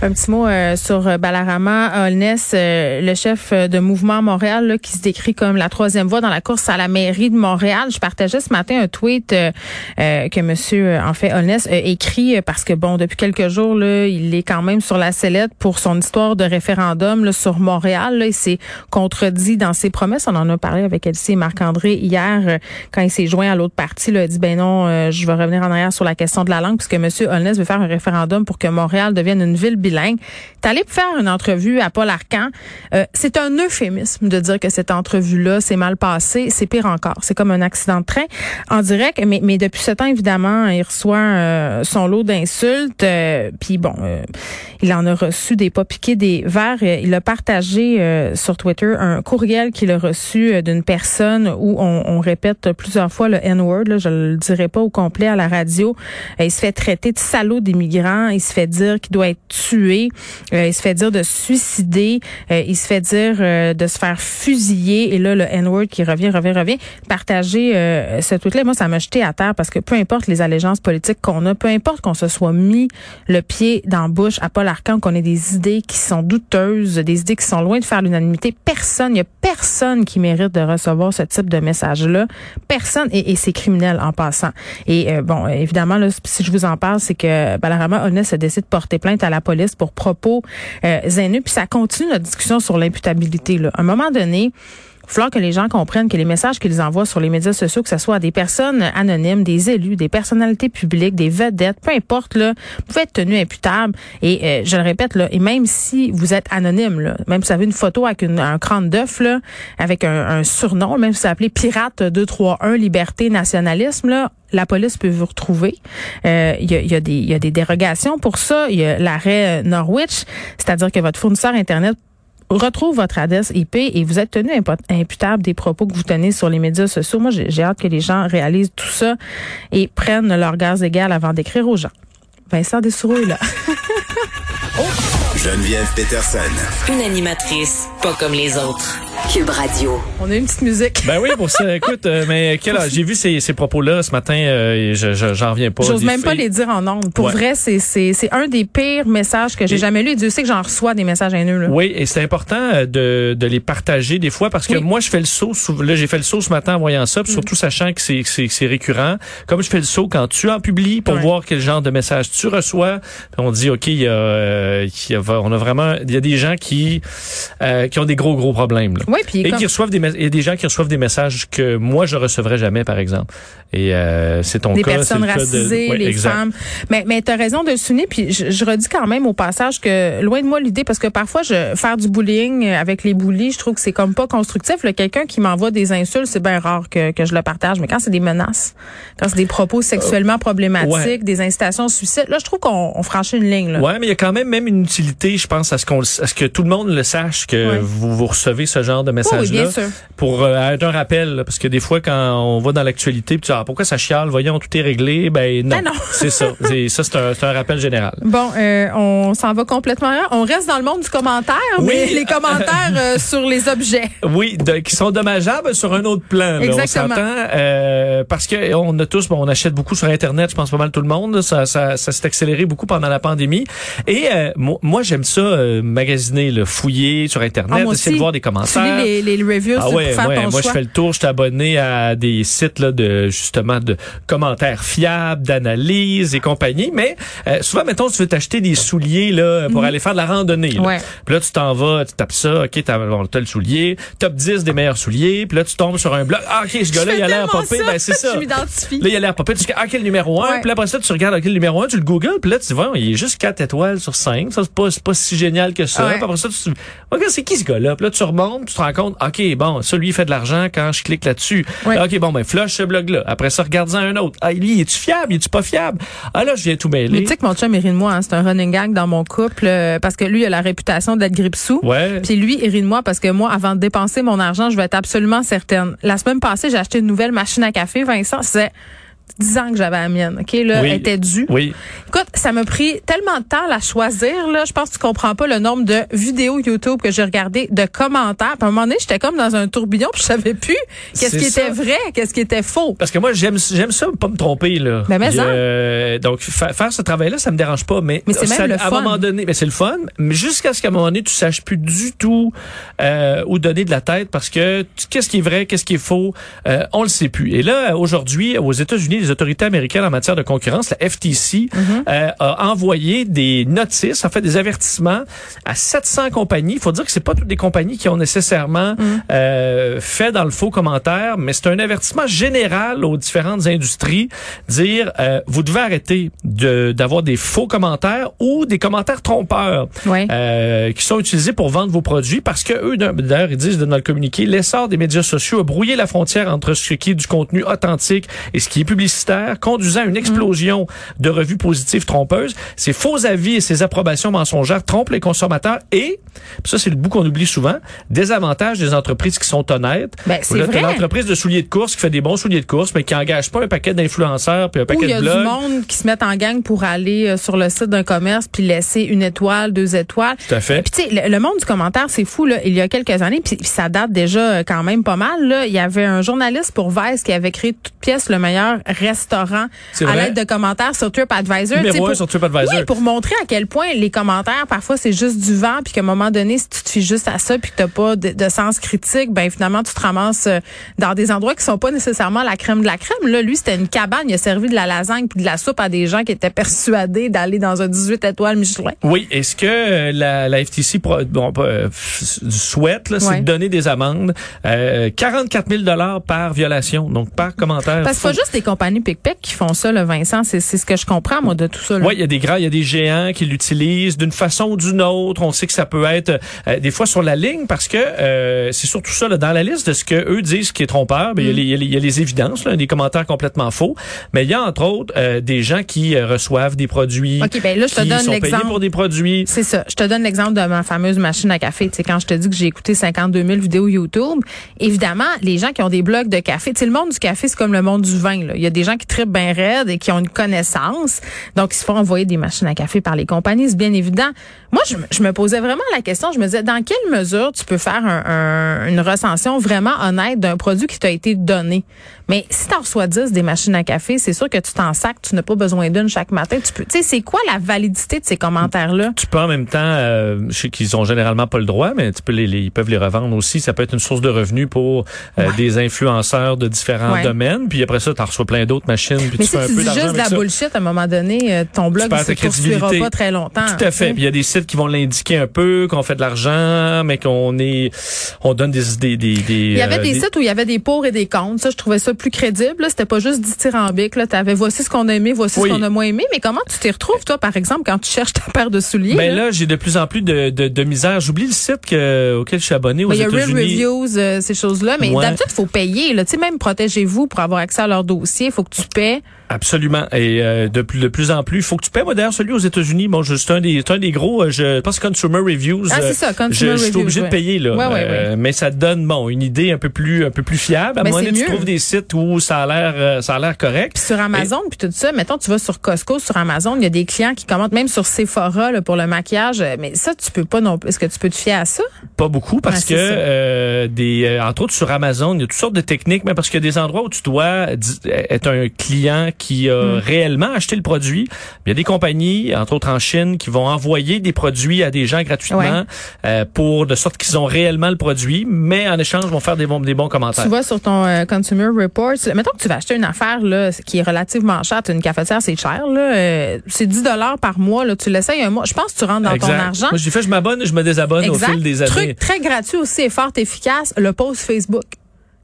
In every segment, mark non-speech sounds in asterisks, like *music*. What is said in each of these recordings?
Un petit mot euh, sur euh, Balarama Holness, euh, le chef de Mouvement Montréal, là, qui se décrit comme la troisième voie dans la course à la mairie de Montréal. Je partageais ce matin un tweet que Monsieur, en fait, Holness a écrit parce que bon, depuis quelques jours, là, il est quand même sur la sellette pour son histoire de référendum là, sur Montréal. Là, il s'est contredit dans ses promesses. On en a parlé avec Elsie et Marc-André hier quand il s'est joint à l'autre partie. Là, il a dit ben non, je vais revenir en arrière sur la question de la langue puisque Monsieur Holness veut faire un référendum pour que Montréal devienne une ville bilingue. Allé faire une entrevue à Paul Arcan. Euh, c'est un euphémisme de dire que cette entrevue-là s'est mal passée. C'est pire encore. C'est comme un accident de train en direct. Mais, mais depuis ce temps, évidemment, il reçoit euh, son lot d'insultes. Euh, puis bon, il en a reçu des pas piqués, des verres. Il a partagé sur Twitter un courriel qu'il a reçu d'une personne où on, on, répète plusieurs fois le N-word. Je le dirai pas au complet à la radio. il se fait traiter de salaud d'immigrants. Il se fait dire qu'il doit être tué euh, il se fait dire de suicider. Euh, il se fait dire euh, de se faire fusiller. Et là, le N-word qui revient, revient, revient. Partager ce tweet-là, moi, ça m'a jeté à terre parce que peu importe les allégeances politiques qu'on a, peu importe qu'on se soit mis le pied dans la bouche à Paul Arcand, qu'on ait des idées qui sont douteuses, des idées qui sont loin de faire l'unanimité, personne, il n'y a personne qui mérite de recevoir ce type de message-là. Personne, et, c'est criminel en passant. Et bon, évidemment, là, si je vous en parle, c'est que Balarama Honest a décidé de porter plainte à la police pour propos euh, Puis ça continue notre discussion sur l'imputabilité. À un moment donné, falloir que les gens comprennent que les messages qu'ils envoient sur les médias sociaux, que ce soit des personnes anonymes, des élus, des personnalités publiques, des vedettes, peu importe, là, vous pouvez être tenu imputable. Et euh, je le répète, là, et même si vous êtes anonyme, là, même si vous avez une photo avec un crâne d'œuf, avec un, surnom, même si vous appelez Pirate 231 Liberté Nationalisme, là, la police peut vous retrouver. Euh, il y, a, des, y a des dérogations pour ça. Il y a l'arrêt Norwich, c'est-à-dire que votre fournisseur Internet retrouve votre adresse IP et vous êtes tenu imputable des propos que vous tenez sur les médias sociaux. Moi, j'ai hâte que les gens réalisent tout ça et prennent leur gaz égal avant d'écrire aux gens. Vincent Dessoureau là. *laughs* Geneviève Peterson. Une animatrice pas comme les autres. Cube Radio. On a une petite musique. Ben oui, pour ça. *laughs* Écoute, euh, mais quel j'ai vu ces, ces propos-là ce matin, euh, je, j'en reviens pas. J'ose même pas les dire en nombre. Pour vrai, c'est, c'est, c'est un des pires messages que j'ai jamais lu. Dieu sait que j'en reçois des messages haineux. Là. Oui, et c'est important euh, de, de les partager des fois parce que moi, je fais le saut. Là, j'ai fait le saut ce matin en voyant ça, surtout mm. sachant que c'est, c'est, c'est récurrent. Comme je fais le saut quand tu en publies pour voir quel genre de message tu reçois, on dit, OK, il y a, il y a, on a vraiment, il y a des gens qui, qui ont des gros, gros problèmes. Là. Oui, puis et qui reçoivent des il y a des gens qui reçoivent des messages que moi je recevrais jamais par exemple. Et euh, c'est ton des cas, personnes racisées, les femmes. Mais mais tu as raison de souligner puis je, redis quand même au passage que loin de moi l'idée parce que parfois je faire du bullying avec les bullies, je trouve que c'est comme pas constructif. Quelqu'un qui m'envoie des insultes, c'est bien rare que, que je le partage, mais quand c'est des menaces, quand c'est des propos sexuellement euh, problématiques, des incitations au suicide, là je trouve qu'on franchit une ligne là. Ouais, mais il y a quand même même une utilité, je pense à ce qu'on à ce que tout le monde le sache que vous vous recevez ce genre de message oui, bien sûr. pour euh, être un rappel, parce que des fois quand on va dans l'actualité, tu dis ah, pourquoi ça chiale, voyons tout est réglé, ben non, ben *laughs* c'est ça, c'est ça c'est un, un, rappel général. Bon, euh, on s'en va complètement. On reste dans le monde du commentaire, mais les commentaires euh, *laughs* sur les objets. Oui, qui sont dommageables sur un autre plan. Là, Exactement. On parce que on a tous, bon, on achète beaucoup sur internet, je pense pas mal tout le monde. Ça, ça, ça s'est accéléré beaucoup pendant la pandémie. Et moi, j'aime ça magasiner, le fouiller sur internet, ah, essayer de voir des commentaires. Les, les, reviews ah ouais, moi je fais le tour, je suis abonné à des sites là de justement de commentaires fiables, d'analyse et compagnie, mais euh, souvent mettons tu veux t'acheter des souliers là pour mhm. aller faire de la randonnée. Là. Ouais. Puis là tu t'en vas, tu tapes ça, OK, t'as bon, as le soulier, top 10 des meilleurs souliers, puis là tu tombes sur un blog, ah OK, ce gars-là il a l'air popé, ben c'est *laughs* ça. je. Là il a l'air popé, tu dis ah quel numéro 1, puis après ça tu regardes quel numéro 1, tu le googles, puis là tu vois, il est juste 4 étoiles sur 5, ça c'est pas pas si génial que ça. Puis après ça tu OK, c'est qui ce gars-là? Puis là tu remontes, tu te rends compte, OK, bon, ça lui il fait de l'argent quand je clique là-dessus. OK, bon, ben, flush ce blog-là. Après ça, regarde-en un autre. Ah, lui, es-tu fiable? Es-tu pas fiable? Ah, là, je viens tout mêler. Mais tu sais que mon chum, il rit de moi. Hein. C'est un running gag dans mon couple euh, parce que lui, il a la réputation d'être gripsou. Ouais. Puis lui, il rit de moi parce que moi, avant de dépenser mon argent, je vais être absolument certaine. La semaine passée, j'ai acheté une nouvelle machine à café, Vincent. C'est 10 ans que j'avais la mienne, OK? Là, Oui. elle était due. Oui. Écoute, ça m'a pris tellement de temps à la choisir, là. Je pense que tu comprends pas le nombre de vidéos YouTube que j'ai regardées, de commentaires. Puis à un moment donné, j'étais comme dans un tourbillon, puis je savais plus qu'est-ce qui ça. était vrai, qu'est-ce qui était faux. Parce que moi, j'aime j'aime ça, pas me tromper. Là. Ben, mais euh, donc, fa- faire ce travail-là, ça me dérange pas. Mais, Mais c'est ça- même le à fun. un moment donné, ben, c'est le fun, mais jusqu'à ce qu'à un moment donné, tu saches plus du tout euh, où donner de la tête parce que qu'est-ce qui est vrai, qu'est-ce qui est faux, euh, on le sait plus. Et là, aujourd'hui, aux États-Unis, les autorités américaines en matière de concurrence, la FTC, Mm-hmm. euh, a envoyé des notices, en fait des avertissements à 700 compagnies. Il faut dire que c'est pas toutes les compagnies qui ont nécessairement Mm. euh, fait dans le faux commentaire, mais c'est un avertissement général aux différentes industries, dire euh, vous devez arrêter de d'avoir des faux commentaires ou des commentaires trompeurs euh, qui sont utilisés pour vendre vos produits parce que eux d'ailleurs ils disent dans le communiqué l'essor des médias sociaux a brouillé la frontière entre ce qui est du contenu authentique et ce qui est publicitaire conduisant à une explosion de revues positives trompeuses ces faux avis et ces approbations mensongères trompent les consommateurs et ça c'est le bout qu'on oublie souvent désavantage des entreprises qui sont honnêtes Ben, c'est vrai. l'entreprise de souliers de course qui fait des bons souliers de course mais qui engage pas un paquet d'influenceurs puis un paquet il y a de du blogs monde qui se met en gang pour aller euh, sur le site d'un commerce puis laisser une étoile, deux étoiles. tout à fait Puis tu sais, le, le monde du commentaire, c'est fou là. Il y a quelques années, puis puis ça date déjà euh, quand même pas mal. Là, il y avait un journaliste pour Vice qui avait créé toute pièce le meilleur restaurant à l'aide de commentaires sur TripAdvisor. Pour- sur TripAdvisor. Oui, pour montrer à quel point les commentaires parfois c'est juste du vent, puis qu'à un moment donné, si tu te fies juste à ça, puis que t'as pas de, de sens critique, ben finalement tu te ramasses euh, dans des endroits qui sont pas nécessairement la crème de la crème. Là, lui, c'était une cabane, il a servi de la lasagne puis de la soupe à des gens qui étaient persuadés d'aller dans un 18 étoiles Michelin. Oui, est-ce que euh, la, la FTC bon, euh, souhaite, là, c'est Ouais. de donner des amendes, euh, 44 000 dollars par violation, donc par commentaire. Parce que pas juste compagnies pic-pic qui font ça, le Vincent. C'est c'est ce que je comprends, moi, de tout ça. là. Oui, il y a des grands, il y a des géants qui l'utilisent d'une façon ou d'une autre. On sait que ça peut être euh, des fois sur la ligne parce que euh, c'est surtout ça là, dans la liste de ce que eux disent qui est trompeur. ben, il, y a les, il, y a les, il y a les évidences, là, des commentaires complètement faux. Mais il y a entre autres euh, des gens qui euh, reçoivent des produits, OK, ben là, je te donne sont payés l'exemple. pour des produits. C'est ça. Je te donne l'exemple de ma fameuse machine à café. Tu sais, quand je te dis que j'ai écouté 52 000 vidéos YouTube, évidemment, les gens qui ont des blogs de café, tu sais, le monde du café, c'est comme le monde du vin. Là. Il y a des gens qui tripent bien raide et qui ont une connaissance. Donc, ils se font envoyer des machines à café par les compagnies, c'est bien évident. Moi, je, me- posais vraiment la question. Je me disais, dans quelle mesure tu peux faire un- un- une recension vraiment honnête d'un produit qui t'a été donné? Mais si tu en reçois 10 des machines à café, c'est sûr que tu t'en sacs, tu n'as pas besoin d'une chaque matin. Tu peux, tu sais, c'est quoi la validité de ces commentaires-là? tu peux en même temps, euh, je sais qu'ils ont généralement pas le droit, mais tu peux les, les- ils peuvent les revendre aussi. Ça peut être une source de revenus pour euh, Ouais. des influenceurs de différents Ouais. domaines. Puis après ça, tu en reçois plein d'autres machines. Puis Mais tu si fais un tu dis juste de la ça. bullshit, à un moment donné, euh, ton blog ne se poursuivra pas très longtemps. Tout à fait. Puis il y a des sites qui vont l'indiquer un peu, qu'on fait de l'argent, mais qu'on est, on donne des des des. des Il y avait euh, des sites où il y avait des pour et des contre. Ça, je trouvais ça plus crédible. C'était pas juste dithyrambique. Là, t'avais voici ce qu'on a aimé, voici Oui. ce qu'on a moins aimé. Mais comment tu t'y retrouves, toi, par exemple, quand tu cherches ta paire de souliers? Ben là? là, j'ai de plus en plus de, de, de misère. J'oublie le site que, auquel je suis abonné aux Ben, il y a Real. Reviews, euh, ces choses-là. Mais Ouais. d'habitude, il faut payer. Là. Tu sais, même protégez-vous pour avoir accès à leur dossier. Il faut que tu paies. Absolument. Et euh, de plus de plus en plus, il faut que tu paies. Moi d'ailleurs, celui aux États-Unis, bon, c'est un des, un des gros. euh, Je pense Consumer Reviews. Ah, euh, c'est ça, Consumer je, je suis Reviews, obligé ouais. de payer là. Ouais, ouais, Euh, Mais ça te donne bon une idée un peu plus un peu plus fiable. À un Ben, moment c'est donné, tu trouves des sites où ça a l'air ça a l'air correct. Puis sur Amazon, puis tout ça, mettons, tu vas sur Costco, sur Amazon, il y a des clients qui commentent, même sur Sephora là, pour le maquillage. Mais ça, tu peux pas non plus. Est-ce que tu peux te fier à ça? Pas beaucoup parce que euh, des entre autres sur Amazon, il y a toutes sortes de techniques, mais parce qu'il y a des endroits où tu dois être un client qui a Hmm. réellement acheté le produit. Il y a des compagnies, entre autres en Chine, qui vont envoyer des produits à des gens gratuitement Ouais. euh, pour de sorte qu'ils ont réellement le produit, mais en échange vont faire des bons des bons commentaires. Tu vas sur ton euh, Consumer Reports. Mettons que tu vas acheter une affaire là, qui est relativement chère. Une cafetière, c'est cher. Là. Euh, c'est 10 dollars par mois. Là. Tu l'essayes un mois. Je pense que tu rentres dans ton argent. Moi, j'ai fait, je m'abonne, je me désabonne au Exact. fil des années. Truc très gratuit aussi et fort efficace, le post Facebook.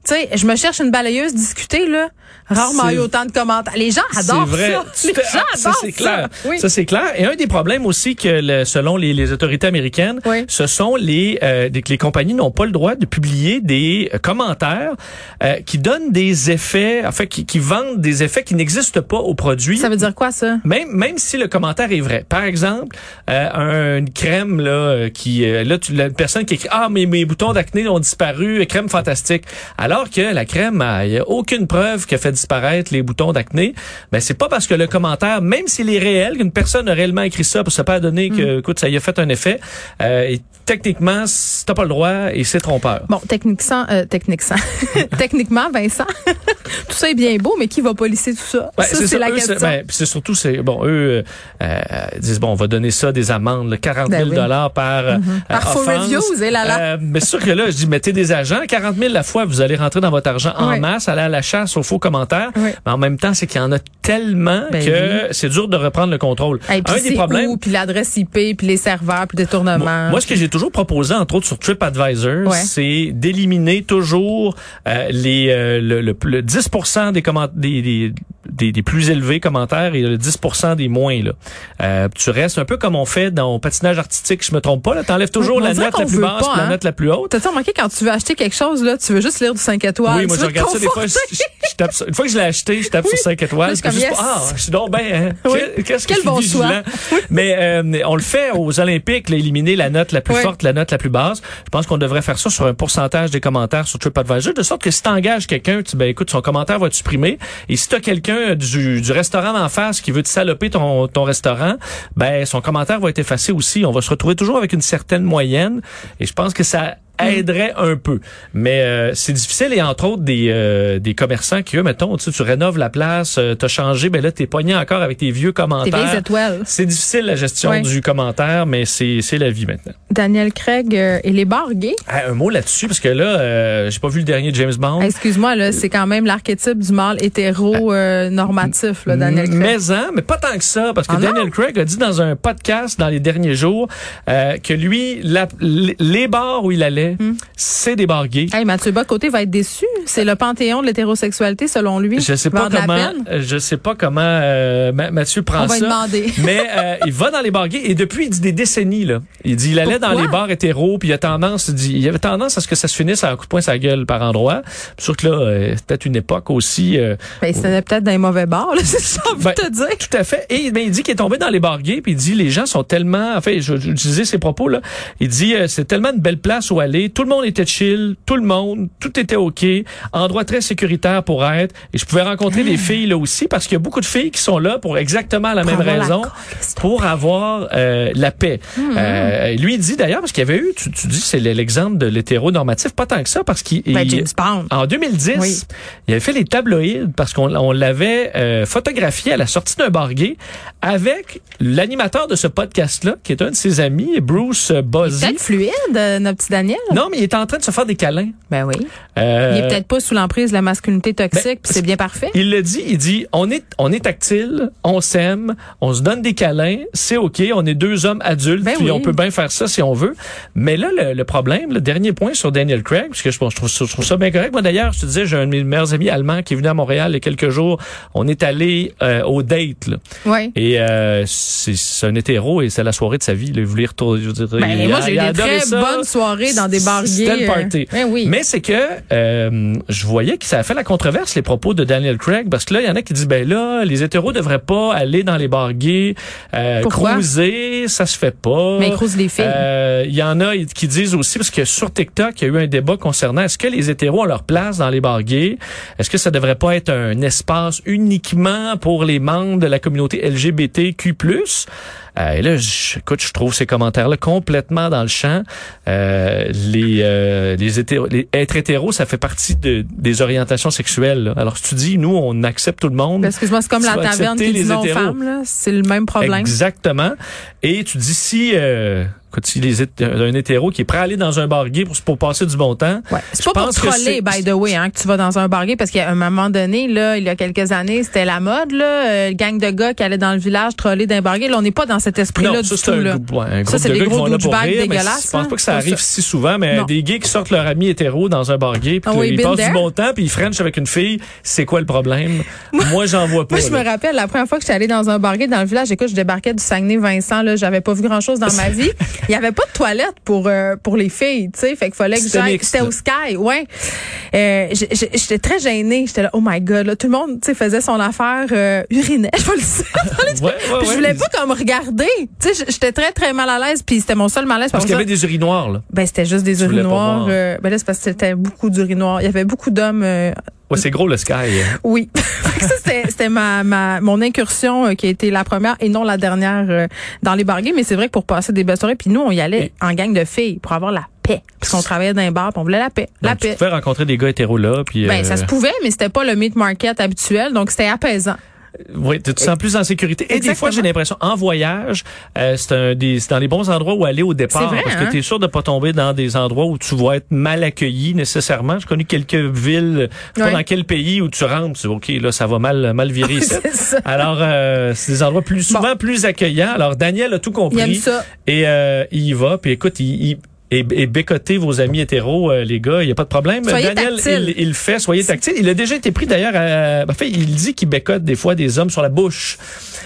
Tu sais, je me cherche une balayeuse discutée, là. Rarement eu autant de commentaires. Les gens adorent vrai. ça. *laughs* Les gens ah, ça adorent c'est clair. Oui. Ça c'est clair. Et un des problèmes aussi que le- selon les, les autorités américaines, Oui. ce sont les euh, les compagnies n'ont pas le droit de publier des euh, commentaires euh, qui donnent des effets, en fait, qui, qui vendent des effets qui n'existent pas au produit. Ça veut dire quoi, ça? Même même si le commentaire est vrai. Par exemple, euh, un- une crème là euh, qui là tu la personne qui écrit ah mais mes boutons d'acné ont disparu, crème fantastique. Alors Alors que la crème, il n'y a aucune preuve qui a fait disparaître les boutons d'acné. Ben, c'est pas parce que le commentaire, même s'il est réel, qu'une personne a réellement écrit ça, pour se pas donner que, mm. écoute, ça y a fait un effet. Euh, et techniquement, t'as pas le droit et c'est trompeur. Bon, techniquement, euh, techniquement, *laughs* techniquement, Vincent, *laughs* tout ça est bien beau, mais qui va policer tout ça? ça, c'est la question. Ben, c'est surtout, c'est bon, eux euh, disent bon, on va donner ça des amendes, 40 000 ben dollars par mm par offense. reviews, et là là. mais c'est sûr que là, je dis mettez des agents, 40 000 la fois, vous allez rentrer dans votre argent en masse, aller à la chasse aux faux commentaires. Mais en même temps, c'est qu'il y en a tellement ben que c'est dur de reprendre le contrôle. un des problèmes, puis l'adresse IP, puis les serveurs, puis détournements. Moi, ce que j'ai toujours proposé, entre autres sur TripAdvisor, c'est d'éliminer toujours euh, les euh, le, le, 10 des, des, des, des, plus élevés commentaires et le 10 des moins. Là. Euh, tu restes un peu comme on fait dans le patinage artistique, je me trompe pas. Tu enlèves toujours la note la plus basse pas, la hein? note la plus haute. T'as remarqué quand tu veux acheter quelque chose, là, tu veux juste lire du 5 étoiles? Oui, moi je regarde ça des fois. Je, tape une fois que je l'ai acheté, je tape sur 5 étoiles. Je juste, ah, je suis donc ben, hein, qu'est-ce que Quel bon choix. Mais euh, on le fait aux Olympiques, là, éliminer la note la plus forte, la note la plus basse. Je pense qu'on devrait faire ça sur un pourcentage des commentaires sur TripAdvisor, de sorte que si t'engages quelqu'un, tu ben écoute, son commentaire va être supprimé. Et si t'as quelqu'un du, du restaurant d'en face qui veut te saloper ton, ton restaurant, ben son commentaire va être effacé aussi. On va se retrouver toujours avec une certaine moyenne. Et je pense que ça. Aiderait un peu. Mais euh, c'est difficile et entre autres des euh, des commerçants qui eux mettons tu tu rénoves la place, euh, t'as changé ben là t'es pogné encore avec tes vieux commentaires. C'est difficile la gestion du commentaire mais c'est c'est la vie maintenant. Daniel Craig et les bars gays. Ah, un mot là-dessus parce que là j'ai pas vu le dernier James Bond. Excuse-moi là, c'est quand même l'archétype du mâle hétéro normatif là Daniel Craig. Mais hein, mais pas tant que ça parce que ah Daniel Craig a dit dans un podcast dans les derniers jours que lui la, les bars où il allait Hmm. c'est des bargués. Hey, Mathieu Bocoté va être déçu. C'est le panthéon de l'hétérosexualité selon lui. Je sais pas comment. Je sais pas comment euh, Mathieu prend On va ça. Demander. *laughs* mais euh, il va dans les bargués et depuis il dit des décennies là. Il dit il allait dans les bars hétéros puis il a tendance, il il avait tendance à ce que ça se finisse à un coup de poing sa gueule par endroit. Sûr que là, euh, peut-être une époque aussi. Euh, ben, c'était peut-être dans les mauvais bars. *laughs* C'est ça, ben, te dire. Tout à fait. Et ben, il dit qu'il est tombé dans les bargués puis il dit les gens sont tellement. Enfin, je, je, disais ses propos là. Il dit c'est tellement une belle place où aller tout le monde était chill, tout le monde, tout était OK, endroit très sécuritaire pour être. Et je pouvais rencontrer des ah. filles là aussi parce qu'il y a beaucoup de filles qui sont là pour exactement la même raison, pour avoir euh, la paix. Hmm. Euh, lui dit d'ailleurs parce qu'il y avait eu, tu, dis c'est l'exemple de l'hétéronormatif, pas tant que ça parce qu'il ben, en 2010, il avait fait les tabloïds parce qu'on l'avait euh, photographié à la sortie d'un bar gay avec l'animateur de ce podcast-là, qui est un de ses amis, Bruce Buzzy. Peut-être fluide, notre Daniel? Non, mais il est en train de se faire des câlins. Ben oui. Euh, il est peut-être pas sous l'emprise de la masculinité toxique, ben, puis c'est bien parfait. Il le dit, il dit, on est, on est tactile, on s'aime, on se donne des câlins, c'est OK, on est deux hommes adultes, ben puis on peut bien faire ça si on veut. Mais là, le, problème, le dernier point sur Daniel Craig, parce que je, je, trouve, je trouve ça bien correct. Moi, d'ailleurs, je te disais, j'ai un de mes meilleurs amis allemands qui est venu à Montréal il y a quelques jours. On est allé euh, au date, là. Oui. Et euh, c'est un hétéro et c'est la soirée de sa vie. Là, il voulait retourner. Je veux dire, ben, moi, j'ai eu des très bonnes soirées dans des bars party. Euh, oui. Mais c'est que euh, je voyais que ça a fait la controverse les propos de Daniel Craig parce que là il y en a qui disent ben là les hétéros devraient pas aller dans les bars gays, euh, cruiser, ça se fait pas. Mais ils les filles. Euh, il y en a qui disent aussi parce que sur TikTok il y a eu un débat concernant est-ce que les hétéros ont leur place dans les bars gays, est-ce que ça devrait pas être un espace uniquement pour les membres de la communauté LGBTQ+. Euh, et là, je, écoute, je trouve ces commentaires-là complètement dans le champ. Euh, les, euh, les, hétéros, les, être hétéro, ça fait partie de, des orientations sexuelles. Alors, si tu dis, nous, on accepte tout le monde. Excuse-moi, c'est comme la taverne qui dit non femmes, c'est le même problème. Exactement. Et tu dis si euh, quand il est un hétéro qui est prêt à aller dans un bar gay pour, pour passer du bon temps. Ouais. C'est pas pour troller, by the way, hein, que tu vas dans un bar gay, parce qu'à un moment donné, là, il y a quelques années, c'était la mode, là, euh, gang de gars qui allaient dans le village troller d'un bar gay. Là, on n'est pas dans cet esprit-là du tout. là. ça, c'est des gros douchebags dégueulasses. Je pense pas que ça arrive si souvent, mais des gays qui sortent leur ami hétéro dans un bar gay, puis ah ils passent du bon temps, puis ils frenchent avec une fille, c'est quoi le problème? Moi, j'en vois pas. Moi, je me rappelle, la première fois que j'étais allée dans un bar gay dans le village, écoute, je débarquais du Saguenay-Vincent, là, j'avais pas vu grand-chose dans ma *laughs* vie. Il y avait pas de toilette pour euh, pour les filles, tu sais, fait qu'il fallait que j'aille. C'était au Sky, ouais. Euh, J'étais très gênée. J'étais là, oh my god, là, tout le monde, tu sais, faisait son affaire, euh, urinait, *laughs* je vais le Ouais, je voulais pas comme regarder. Tu sais, j'étais très très mal à l'aise, puis c'était mon seul malaise. Parce Par qu'il y avait des urinoirs, là. Ben c'était juste des Tu urinoirs. euh, ben là c'est parce que c'était beaucoup d'urinoirs. Il y avait beaucoup d'hommes. Euh, Ouais, c'est gros, le Sky. hein. oui. *laughs* C'était ma, ma mon incursion euh, qui a été la première et non la dernière euh, dans les bargains. Mais c'est vrai que pour passer des belles soirées, puis nous on y allait Et- en gang de filles pour avoir la paix, parce qu'on travaillait dans un bar, puis on voulait la paix, la Donc, tu paix. pouvais rencontrer des gars hétéros là, puis... Ben, euh, ça se pouvait, mais c'était pas le meat market habituel, donc c'était apaisant. Oui, tu te sens plus en sécurité. Et des fois, j'ai l'impression, en voyage, euh, c'est un des, c'est dans les bons endroits où aller au départ. Vrai, parce hein? que tu es sûr de pas tomber dans des endroits où tu vas être mal accueilli nécessairement. J'ai connu quelques villes, je sais pas dans quel pays où tu rentres, tu OK, là, ça va mal, mal virer *laughs* ça. Alors, euh, c'est des endroits plus souvent plus accueillants. Alors, Daniel a tout compris. Il aime ça. Et euh, il y va. Puis écoute, il... il et, et bécoter vos amis hétéros, euh, les gars, il n'y a pas de problème. Soyez Daniel, il, il le fait, soyez tactile. Il a déjà été pris d'ailleurs, à- en fait, il dit qu'il bécote des fois des hommes sur la bouche.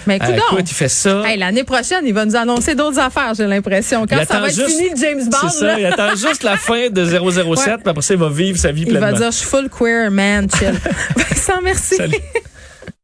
Mais Euh, écoute, écoute, il fait ça. Hey, l'année prochaine, il va nous annoncer d'autres affaires, j'ai l'impression. Quand Il ça va être juste- fini James Bond, C'est ça, il attend juste la fin de *laughs* 007, Ouais. puis après ça, il va vivre sa vie il va pleinement. dire, je suis full queer, man, chill. *laughs* Vincent, merci. Salut.